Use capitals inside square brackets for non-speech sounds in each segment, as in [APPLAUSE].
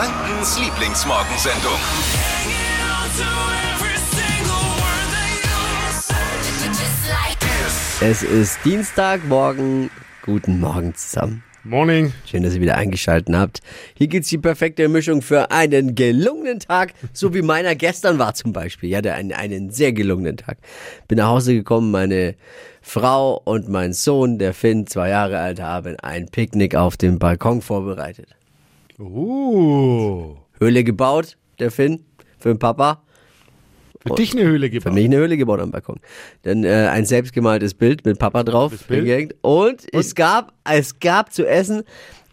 Frankens Lieblingsmorgensendung. Es ist Dienstagmorgen. Guten Morgen zusammen. Morning. Schön, dass ihr wieder eingeschaltet habt. Hier gibt's die perfekte Mischung für einen gelungenen Tag, so wie meiner gestern war zum Beispiel. Ich hatte einen, einen sehr gelungenen Tag. Bin nach Hause gekommen, meine Frau und mein Sohn, der Finn, zwei Jahre alt, haben ein Picknick auf dem Balkon vorbereitet. Uh. Höhle gebaut, der Finn, für den Papa. Für dich eine Höhle Für gebaut. mich eine Höhle gebaut am Balkon. Dann äh, ein selbstgemaltes Bild mit Papa drauf. Hingehängt. Und, es gab, es gab zu essen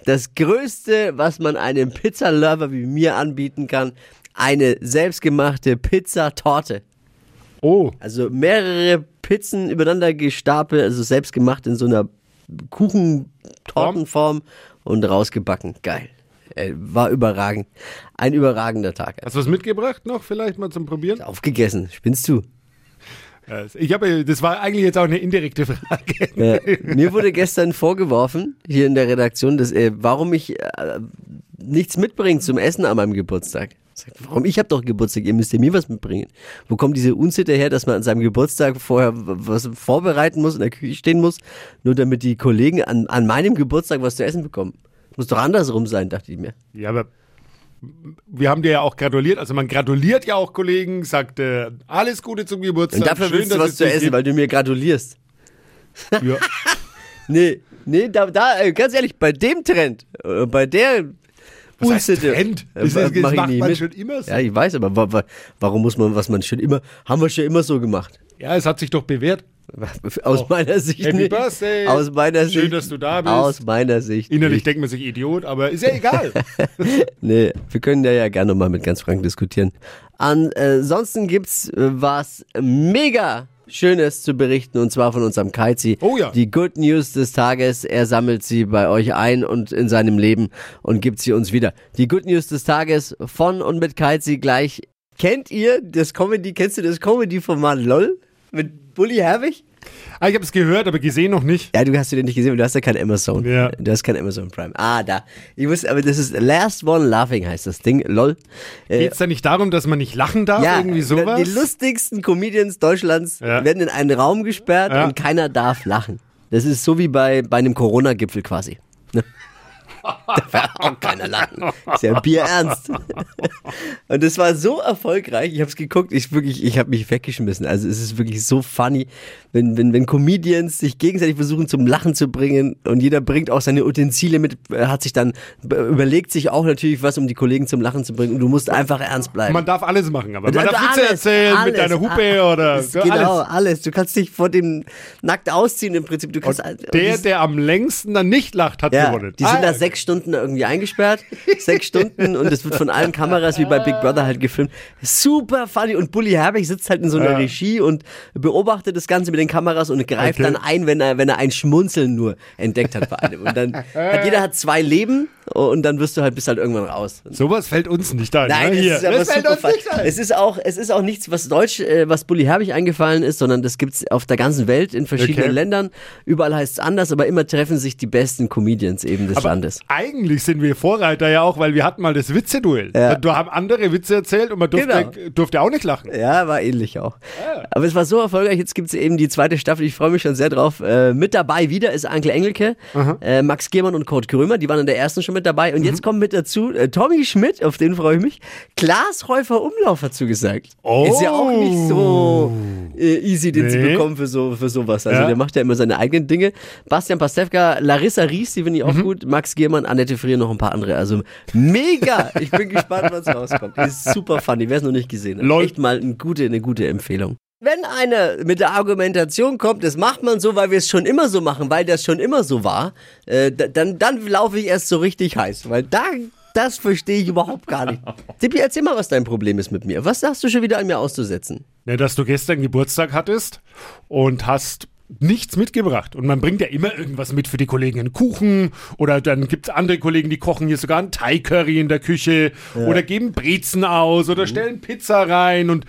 das Größte, was man einem Pizza-Lover wie mir anbieten kann, eine selbstgemachte Pizzatorte. Oh. Also mehrere Pizzen übereinander gestapelt, also selbstgemacht in so einer Kuchentortenform und rausgebacken. Geil. Äh, War überragend. Ein überragender Tag. Hast du was mitgebracht noch vielleicht mal zum Probieren? Aufgegessen. Spinnst du? Ja, Ich habe, das war eigentlich jetzt auch eine indirekte Frage. Ja, mir wurde gestern vorgeworfen, hier in der Redaktion, dass, äh, warum ich äh, nichts mitbringe zum Essen an meinem Geburtstag. Ich sag, warum? Ich habe doch Geburtstag, ihr müsst ja mir was mitbringen. Wo kommt diese Unsitte her, dass man an seinem Geburtstag vorher was vorbereiten muss, in der Küche stehen muss, nur damit die Kollegen an, an meinem Geburtstag was zu essen bekommen? Muss doch andersrum sein, dachte ich mir. Ja, aber wir haben dir ja auch gratuliert. Also man gratuliert ja auch Kollegen, sagt äh, alles Gute zum Geburtstag. Und dafür Schön, willst du was zu essen, gibt. weil du mir gratulierst. Ja. [LAUGHS] Nee, nee, da, da äh, ganz ehrlich, bei dem Trend, äh, bei der Was heißt Unsitte, Trend? äh, Das, das ich macht man mit. schon immer so. Ja, ich weiß, aber wa wa warum muss man, was man schon immer, haben wir schon immer so gemacht. Ja, es hat sich doch bewährt. [LAUGHS] Aus Oh. meiner Sicht Happy nicht. Birthday. Aus meiner Schön, Sicht. dass du da bist. Aus meiner Sicht. Innerlich nicht. denkt man sich Idiot, aber ist ja egal. [LAUGHS] Nee, wir können ja, ja gerne mal mit ganz Frank diskutieren. Ansonsten gibt's äh, was mega Schönes zu berichten und zwar von unserem Kaizi. Oh ja. Die Good News des Tages. Er sammelt sie bei euch ein und in seinem Leben und gibt sie uns wieder. Die Good News des Tages von und mit Kaizi gleich. Kennt ihr das Comedy, kennst du das Comedy-Format LOL? Mit Bully Herbig? ah, ich habe es gehört, aber gesehen noch nicht. Ja, du hast den nicht gesehen, weil du hast ja kein Amazon. Ja. Du hast kein Amazon Prime. Ah, da. Ich muss, aber das ist Last One Laughing heißt das Ding. LOL. Äh, Geht es da nicht darum, dass man nicht lachen darf? irgendwie sowas? Die lustigsten Comedians Deutschlands Ja. werden in einen Raum gesperrt Ja. und keiner darf lachen. Das ist so wie bei, bei einem Corona-Gipfel quasi. Ne? Da war auch keiner lachen. Ist ja Bier ernst. [LAUGHS] und das war so erfolgreich. Ich habe es geguckt. Ich wirklich, ich habe mich weggeschmissen. Also es ist wirklich so funny, wenn, wenn, wenn Comedians sich gegenseitig versuchen zum Lachen zu bringen und jeder bringt auch seine Utensile mit, äh, hat sich dann überlegt sich auch natürlich was, um die Kollegen zum Lachen zu bringen. Und du musst einfach ernst bleiben. Man darf alles machen, aber man Also darf Witze alles, erzählen alles, mit deiner Hupe a- oder alles, so, Genau, alles. alles. Du kannst dich vor dem nackt ausziehen im Prinzip. Du kannst und Der, die, der am längsten dann nicht lacht, hat ja, gewonnen. die sind Ah, da sechs Stunden irgendwie eingesperrt. sechs Stunden und es wird von allen Kameras wie bei Big Brother halt gefilmt. Super funny. Und Bully Herbig sitzt halt in so einer Ja. Regie und beobachtet das Ganze mit den Kameras und greift Okay. dann ein, wenn er, wenn er ein Schmunzeln nur entdeckt hat bei einem. Und dann hat jeder hat zwei Leben und dann wirst du halt bis halt irgendwann raus. Sowas fällt uns nicht ein. Nein, ne? es Hier. ist aber das fällt uns nicht ein. Es ist auch, es ist auch nichts, was Deutsch, äh, was Bully Herbig eingefallen ist, sondern das gibt's auf der ganzen Welt in verschiedenen Okay. Ländern. Überall heißt es anders, aber immer treffen sich die besten Comedians eben des aber Landes. Eigentlich sind wir Vorreiter ja auch, weil wir hatten mal das Witze-Duell. Ja. Da haben andere Witze erzählt und man durfte, Genau. durfte auch nicht lachen. Ja, war ähnlich auch. Aber es war so erfolgreich, jetzt gibt's eben die zweite Staffel, ich freue mich schon sehr drauf. Äh, mit dabei wieder ist Anke Engelke, äh, Max Giermann und Kurt Krömer, die waren in der ersten schon mit dabei. Und jetzt kommt mit dazu äh, Tommy Schmidt, auf den freue ich mich. Klaas Häufer Umlauf hat zugesagt. Oh. Ist ja auch nicht so äh, easy, den zu Nee. bekommen für, so, für sowas. Also Ja. der macht ja immer seine eigenen Dinge. Bastian Pastewka, Larissa Ries, die finde ich auch Mhm. gut. Max Giermann, Annette Frier, noch ein paar andere. Also mega. Ich bin gespannt, was rauskommt. Ist super funny, wer es noch nicht gesehen hat. Echt mal eine gute, eine gute Empfehlung. Wenn einer mit der Argumentation kommt, das macht man so, weil wir es schon immer so machen, weil das schon immer so war, äh, da- dann, dann laufe ich erst so richtig heiß. Weil da, das verstehe ich überhaupt gar nicht. [LAUGHS] Tippi, erzähl mal, was dein Problem ist mit mir. Was hast du schon wieder an mir auszusetzen? Ne, dass du gestern Geburtstag hattest und hast nichts mitgebracht. Und man bringt ja immer irgendwas mit für die Kollegen. Einen Kuchen oder dann gibt es andere Kollegen, die kochen hier sogar einen Thai-Curry in der Küche oder geben Brezen aus oder stellen Pizza rein und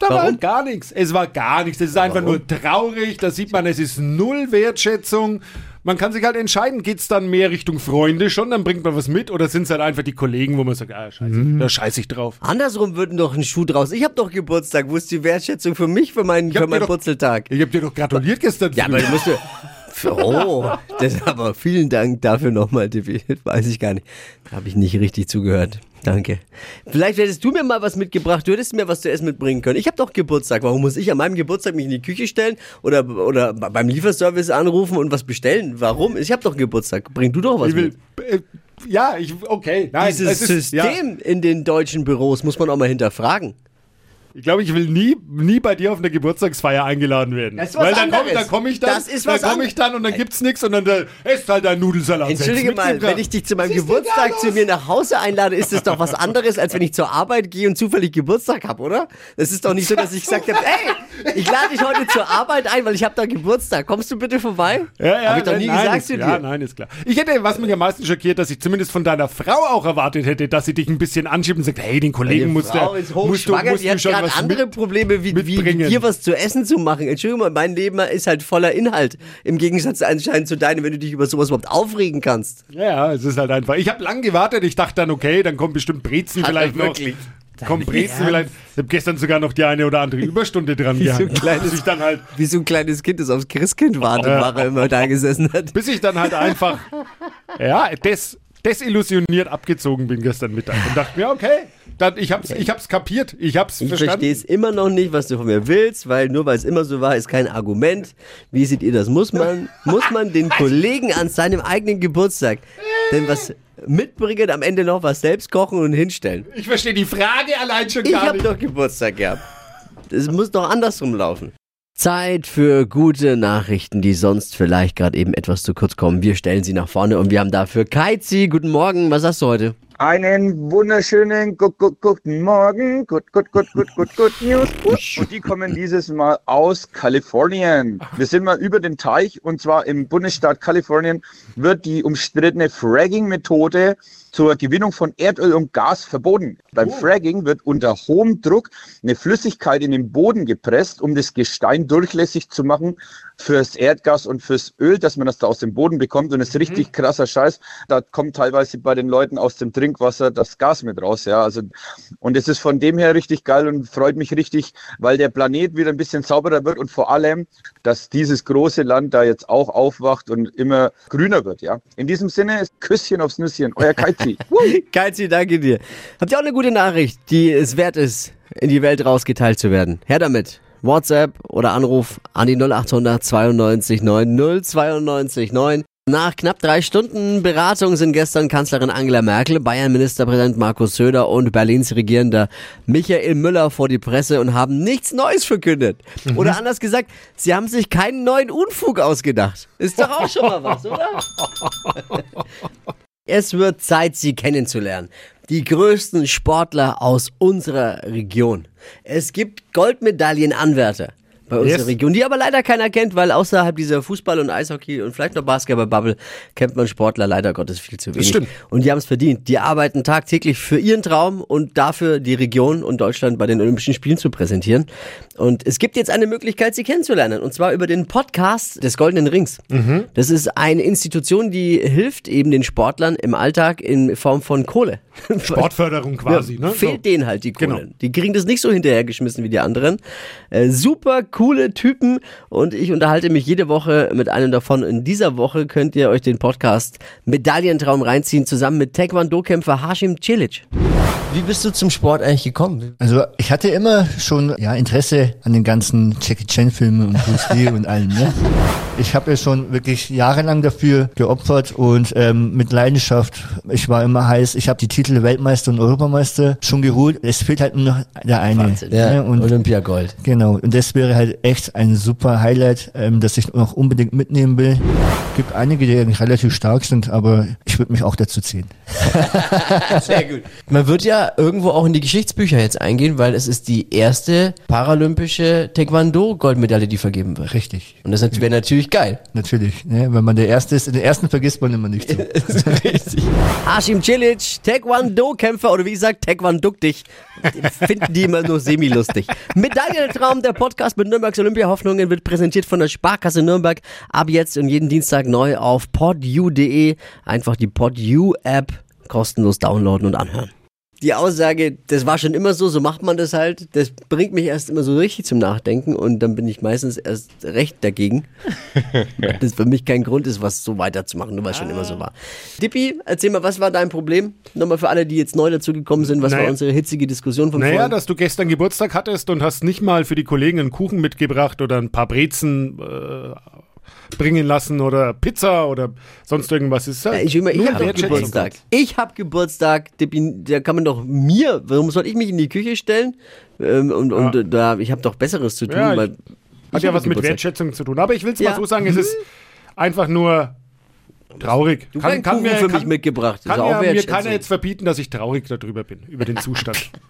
da war Warum? gar nichts. Es war gar nichts. Es ist einfach nur traurig. Da sieht man, es ist null Wertschätzung. Man kann sich halt entscheiden, geht's dann mehr Richtung Freunde schon, dann bringt man was mit, oder sind es halt einfach die Kollegen, wo man sagt, ah, scheiße, Mhm. da scheiß ich drauf. Andersrum würden doch ein Schuh draus. Ich habe doch Geburtstag. Wo ist die Wertschätzung für mich, für meinen, für meinen doch- Putzeltag? Ich hab dir doch gratuliert gestern. Ja, aber du musst ja. [LAUGHS] Oh, das aber vielen Dank dafür nochmal, Tippi. Weiß ich gar nicht. Habe ich nicht richtig zugehört. Danke. Vielleicht hättest du mir mal was mitgebracht. Du hättest mir was zu essen mitbringen können. Ich habe doch Geburtstag. Warum muss ich an meinem Geburtstag mich in die Küche stellen oder, oder beim Lieferservice anrufen und was bestellen? Warum? Ich habe doch Geburtstag. Bring du doch was ich will, mit. äh, ja, ich, okay, nein, Dieses es ist, ja, System in den deutschen Büros muss man auch mal hinterfragen. Ich glaube, ich will nie, nie bei dir auf eine Geburtstagsfeier eingeladen werden. Das ist was Weil dann komme anderes. da komm ich dann, Das ist dann was komme anderes. ich dann und dann gibt's nichts und dann da esst halt ein Nudelsalat. Entschuldige selbst mal, wenn ich dich zu meinem Geburtstag zu mir nach Hause einlade, ist das doch was anderes, als wenn ich zur Arbeit gehe und zufällig Geburtstag habe, oder? Es ist doch nicht so, dass ich gesagt habe, [LAUGHS] ey, ich lade dich heute zur Arbeit ein, weil ich habe da Geburtstag. Kommst du bitte vorbei? Ja, ja, Habe ich doch nie nein, gesagt ist, zu Ja, dir. nein, ist klar. Ich hätte, was mich am meisten schockiert, dass ich zumindest von deiner Frau auch erwartet hätte, dass sie dich ein bisschen anschiebt und sagt, hey, den Kollegen musst Frau ist musst du, musst du schon was andere mit, Probleme, wie, wie dir was zu essen zu machen. Entschuldigung mein Leben ist halt voller Inhalt. Im Gegensatz anscheinend zu deinem, wenn du dich über sowas überhaupt aufregen kannst. Ja, es ist halt einfach. Ich habe lang gewartet, ich dachte dann, okay, dann kommt bestimmt Brezen Hat vielleicht noch. Kommt Brezen vielleicht. Ich habe gestern sogar noch die eine oder andere [LAUGHS] Überstunde dran Wie so ein gehabt. kleines- Bis ich dann halt, Wie so ein kleines Kind, das aufs Christkind wartet, war er immer da gesessen hat. bis ich dann halt einfach, [LAUGHS] ja, des, desillusioniert abgezogen bin gestern Mittag und dachte mir, okay, dann, ich hab's, ich hab's kapiert, ich hab's Ich verstanden. verstehe es immer noch nicht, was du von mir willst, weil nur weil es immer so war, ist kein Argument. Wie seht ihr das? Muss man, muss man den Kollegen an seinem eigenen Geburtstag denn was mitbringen, am Ende noch was selbst kochen und hinstellen? Ich verstehe die Frage allein schon Ich gar habe nicht. doch Geburtstag gehabt. Es muss doch andersrum laufen. Zeit für gute Nachrichten, die sonst vielleicht gerade eben etwas zu kurz kommen. Wir stellen sie nach vorne und wir haben dafür Kaizi. Guten Morgen, was hast du heute? Einen wunderschönen gu gu guten Morgen. Gut, gut, gut, gut, gut, gut News. Und die kommen dieses Mal aus Kalifornien. Wir sind mal über den Teich und zwar im Bundesstaat Kalifornien wird die umstrittene Fragging-Methode zur Gewinnung von Erdöl und Gas verboten. Beim Fragging wird unter hohem Druck eine Flüssigkeit in den Boden gepresst, um das Gestein durchlässig zu machen fürs Erdgas und fürs Öl, dass man das da aus dem Boden bekommt. Und das ist richtig krasser Scheiß. Da kommt teilweise bei den Leuten aus dem Trinkwasser das Gas mit raus. Ja, also, und es ist von dem her richtig geil und freut mich richtig, weil der Planet wieder ein bisschen sauberer wird und vor allem, dass dieses große Land da jetzt auch aufwacht und immer grüner wird. Ja, in diesem Sinne, Küsschen aufs Nüsschen, euer [LAUGHS] Kaizi. Kaizi, danke dir. Habt ihr auch eine gute Nachricht, die es wert ist, in die Welt rausgeteilt zu werden? Her damit. WhatsApp oder Anruf an die 0800 92 9 092 9. Nach knapp drei Stunden Beratung sind gestern Kanzlerin Angela Merkel, Bayern-Ministerpräsident Markus Söder und Berlins Regierender Michael Müller vor die Presse und haben nichts Neues verkündet. Oder anders gesagt, sie haben sich keinen neuen Unfug ausgedacht. Ist doch auch schon mal was, oder? [LAUGHS] Es wird Zeit, sie kennenzulernen. Die größten Sportler aus unserer Region. Es gibt Goldmedaillenanwärter bei unserer Yes. Region, die aber leider keiner kennt, weil außerhalb dieser Fußball- und Eishockey und vielleicht noch Basketball-Bubble kennt man Sportler leider Gottes viel zu wenig. stimmt. Und die haben es verdient. Die arbeiten tagtäglich für ihren Traum und dafür die Region und Deutschland bei den Olympischen Spielen zu präsentieren. Und es gibt jetzt eine Möglichkeit, sie kennenzulernen. Und zwar über den Podcast des Goldenen Rings. Das ist eine Institution, die hilft eben den Sportlern im Alltag in Form von Kohle. [LAUGHS] Sportförderung quasi, Ja, ne? Fehlt denen halt die Kohle. Genau. Die kriegen das nicht so hinterhergeschmissen wie die anderen. Äh, super coole Typen und ich unterhalte mich jede Woche mit einem davon. In dieser Woche könnt ihr euch den Podcast Medaillentraum reinziehen, zusammen mit Taekwondo-Kämpfer Hashim Cilic. Wie bist du zum Sport eigentlich gekommen? Also ich hatte immer schon ja, Interesse an den ganzen Jackie Chan Filmen und Bruce Lee und allem. Ne? Ich habe ja schon wirklich jahrelang dafür geopfert und ähm, mit Leidenschaft. Ich war immer heiß. Ich habe die Titel Weltmeister und Europameister schon geholt. Es fehlt halt nur noch der eine. Ne? Und Olympiagold. Genau, und das wäre halt echt ein super Highlight, ähm, das ich noch unbedingt mitnehmen will. gibt einige, die eigentlich relativ stark sind, aber ich würde mich auch dazu ziehen. [LAUGHS] Sehr gut. Man wird ja irgendwo auch in die Geschichtsbücher jetzt eingehen, weil es ist die erste paralympische Taekwondo-Goldmedaille, die vergeben wird. Richtig. Und das wäre natürlich geil. Natürlich. Ne? Wenn man der Erste ist, den Ersten vergisst man immer nicht so. [LAUGHS] Richtig. Hashim Cilic, Taekwondo-Kämpfer oder wie gesagt, Taekwondo dich. Finden die immer nur semi-lustig. Medaillentraum, der Podcast mit Nürnbergs Olympia-Hoffnungen wird präsentiert von der Sparkasse Nürnberg. Ab jetzt und jeden Dienstag neu auf podu.de. Einfach die PodU-App kostenlos downloaden und anhören. Die Aussage, das war schon immer so, so macht man das halt, das bringt mich erst immer so richtig zum Nachdenken und dann bin ich meistens erst recht dagegen. [LAUGHS] Das für mich kein Grund ist, was so weiterzumachen, nur weil es schon immer so war. Dippi, erzähl mal, was war dein Problem? Nochmal für alle, die jetzt neu dazugekommen sind, was Naja. war unsere hitzige Diskussion von Naja, vorhin? dass du gestern Geburtstag hattest und hast nicht mal für die Kollegen einen Kuchen mitgebracht oder ein paar Brezen äh, bringen lassen oder Pizza oder sonst irgendwas. Ist Ja, ich, ich, ich habe. Geburtstag. Ich habe Geburtstag, da kann man doch mir, warum soll ich mich in die Küche stellen? Ähm, und Ja. äh, da, ich habe doch Besseres zu tun, Ja, weil Hat ja was mit. Wertschätzung zu tun. Aber ich will es Ja. mal so sagen, es ist einfach nur traurig. Du hast Kuchen für mich mitgebracht. Kann ja, mir keiner jetzt verbieten, dass ich traurig darüber bin, über den Zustand. [LAUGHS]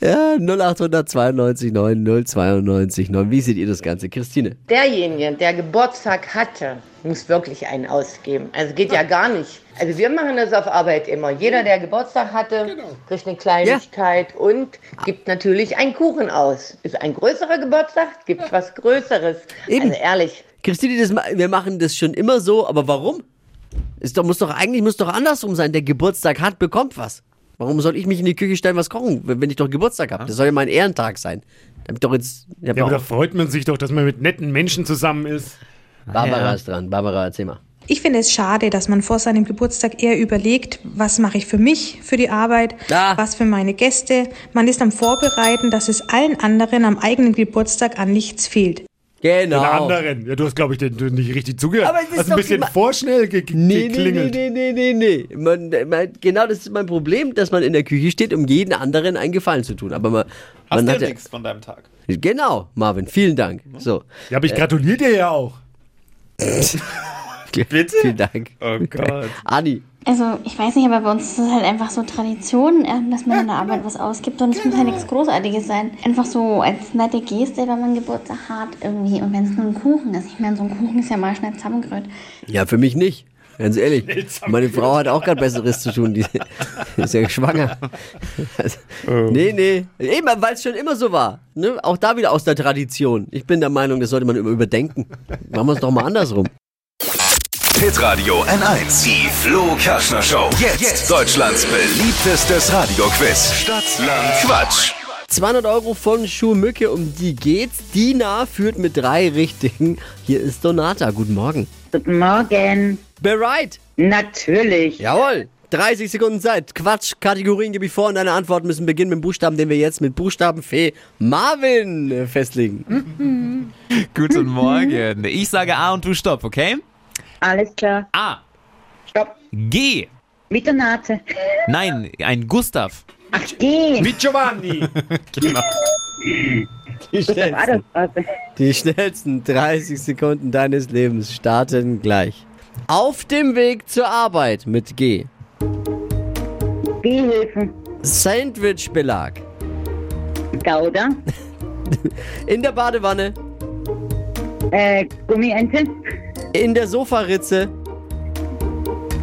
Ja, 0800 92 9 092 9. Wie seht ihr das Ganze? Christine? Derjenige, der Geburtstag hatte, muss wirklich einen ausgeben. Also geht ja gar nicht. Also wir machen das auf Arbeit immer. Jeder, der Geburtstag hatte, kriegt eine Kleinigkeit und gibt natürlich einen Kuchen aus. Ist ein größerer Geburtstag, gibt was Größeres. Eben. Also ehrlich. Christine, das, ma- wir machen das schon immer so, aber warum? Ist doch, muss doch eigentlich muss doch andersrum sein. Der Geburtstag hat, bekommt was. Warum soll ich mich in die Küche stellen, was kochen, wenn ich doch Geburtstag habe? Das soll ja mein Ehrentag sein. Da hab ich doch jetzt. Ja, aber da freut man sich doch, dass man mit netten Menschen zusammen ist. Barbara ist dran. Barbara, erzähl mal. Ich finde es schade, dass man vor seinem Geburtstag eher überlegt, was mache ich für mich, für die Arbeit, Ah. was für meine Gäste. Man ist am Vorbereiten, dass es allen anderen am eigenen Geburtstag an nichts fehlt. Genau. Den anderen. Ja, du hast, glaube ich, den, den nicht richtig zugehört. Aber es ist hast ein bisschen vorschnell ge Nee, nee, nee, geklingelt. nee, nee, nee, nee. Man, man, genau das ist mein Problem, dass man in der Küche steht, um jeden anderen einen Gefallen zu tun. Aber man, Hast man du hat ja, nichts von deinem Tag? Genau, Marvin, vielen Dank. So. Ja, aber ich gratuliere dir ja auch. [LAUGHS] Bitte? Vielen Dank. Oh Gott. Adi, Also, ich weiß nicht, aber bei uns ist es halt einfach so Tradition, ähm, dass man in der Arbeit was ausgibt und es muss halt nichts Großartiges sein. Einfach so als nette Geste, wenn man Geburtstag hat irgendwie und wenn es nur ein Kuchen ist. Ich meine, so ein Kuchen ist ja mal schnell zusammengerührt. ja, für mich nicht. Ganz ehrlich. Meine Frau hat auch gerade Besseres zu tun. Die [LAUGHS] ist ja schwanger. Also, Nee, nee. Eben, weil es schon immer so war. Ne? Auch da wieder aus der Tradition. Ich bin der Meinung, das sollte man immer überdenken. Machen wir es doch mal andersrum. Hitradio N1. Die Flo Kerschner Show. Jetzt, Deutschlands beliebtestes Radioquiz. Stadt, Land, Quatsch. 200 Euro von Schuhmücke, um die geht's. Dina führt mit drei Richtigen. Hier ist Donata. Guten Morgen. Guten Morgen. Bereit? Natürlich. Jawohl. 30 Sekunden Zeit. Quatsch, Kategorien gebe ich vor und deine Antworten müssen beginnen mit dem Buchstaben, den wir jetzt mit Buchstabenfee Marvin äh, festlegen. [LAUGHS] Guten Morgen. Ich sage A und du stopp, okay? Alles klar. A. Stopp. G. Mit der Nase. Nein, ein Gustav. Ach, geh. Mit Giovanni. [LAUGHS] Genau. Die. Also. Die schnellsten 30 Sekunden deines Lebens starten gleich. Auf dem Weg zur Arbeit mit G. Gehhilfen. Sandwichbelag. Gouda. In der Badewanne. Äh, Gummiente. In der Sofaritze.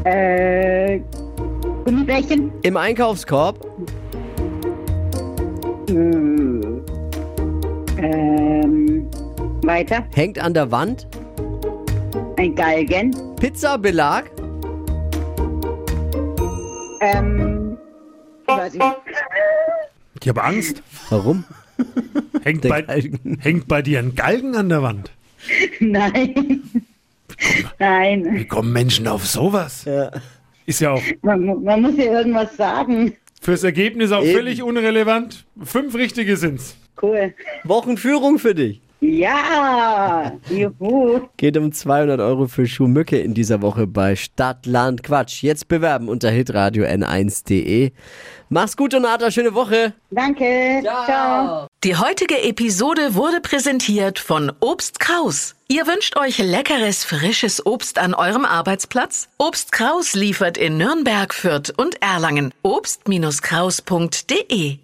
Äh, Gummibärchen. Im Einkaufskorb. Hm. Ähm, weiter. Hängt an der Wand. Ein Galgen. Pizzabelag. Ähm, weiß ich. Ich habe Angst. Warum? Hängt bei, hängt bei dir ein Galgen an der Wand? [LAUGHS] Nein. Nein. Wie kommen Menschen auf sowas? Ist ja auch Man, man muss ja irgendwas sagen. fürs Ergebnis auch Eben. völlig unrelevant. Fünf richtige sind's. Cool. Wochenführung für dich. Ja, juhu. Geht um 200 Euro für Schuhmücke in dieser Woche bei Stadt, Land, Quatsch. Jetzt bewerben unter hitradio n1.de. Mach's gut, Donata, schöne Woche. Danke, ciao. ciao. Die heutige Episode wurde präsentiert von Obst Kraus. Ihr wünscht euch leckeres, frisches Obst an eurem Arbeitsplatz? Obst Kraus liefert in Nürnberg, Fürth und Erlangen. Obst-Kraus.de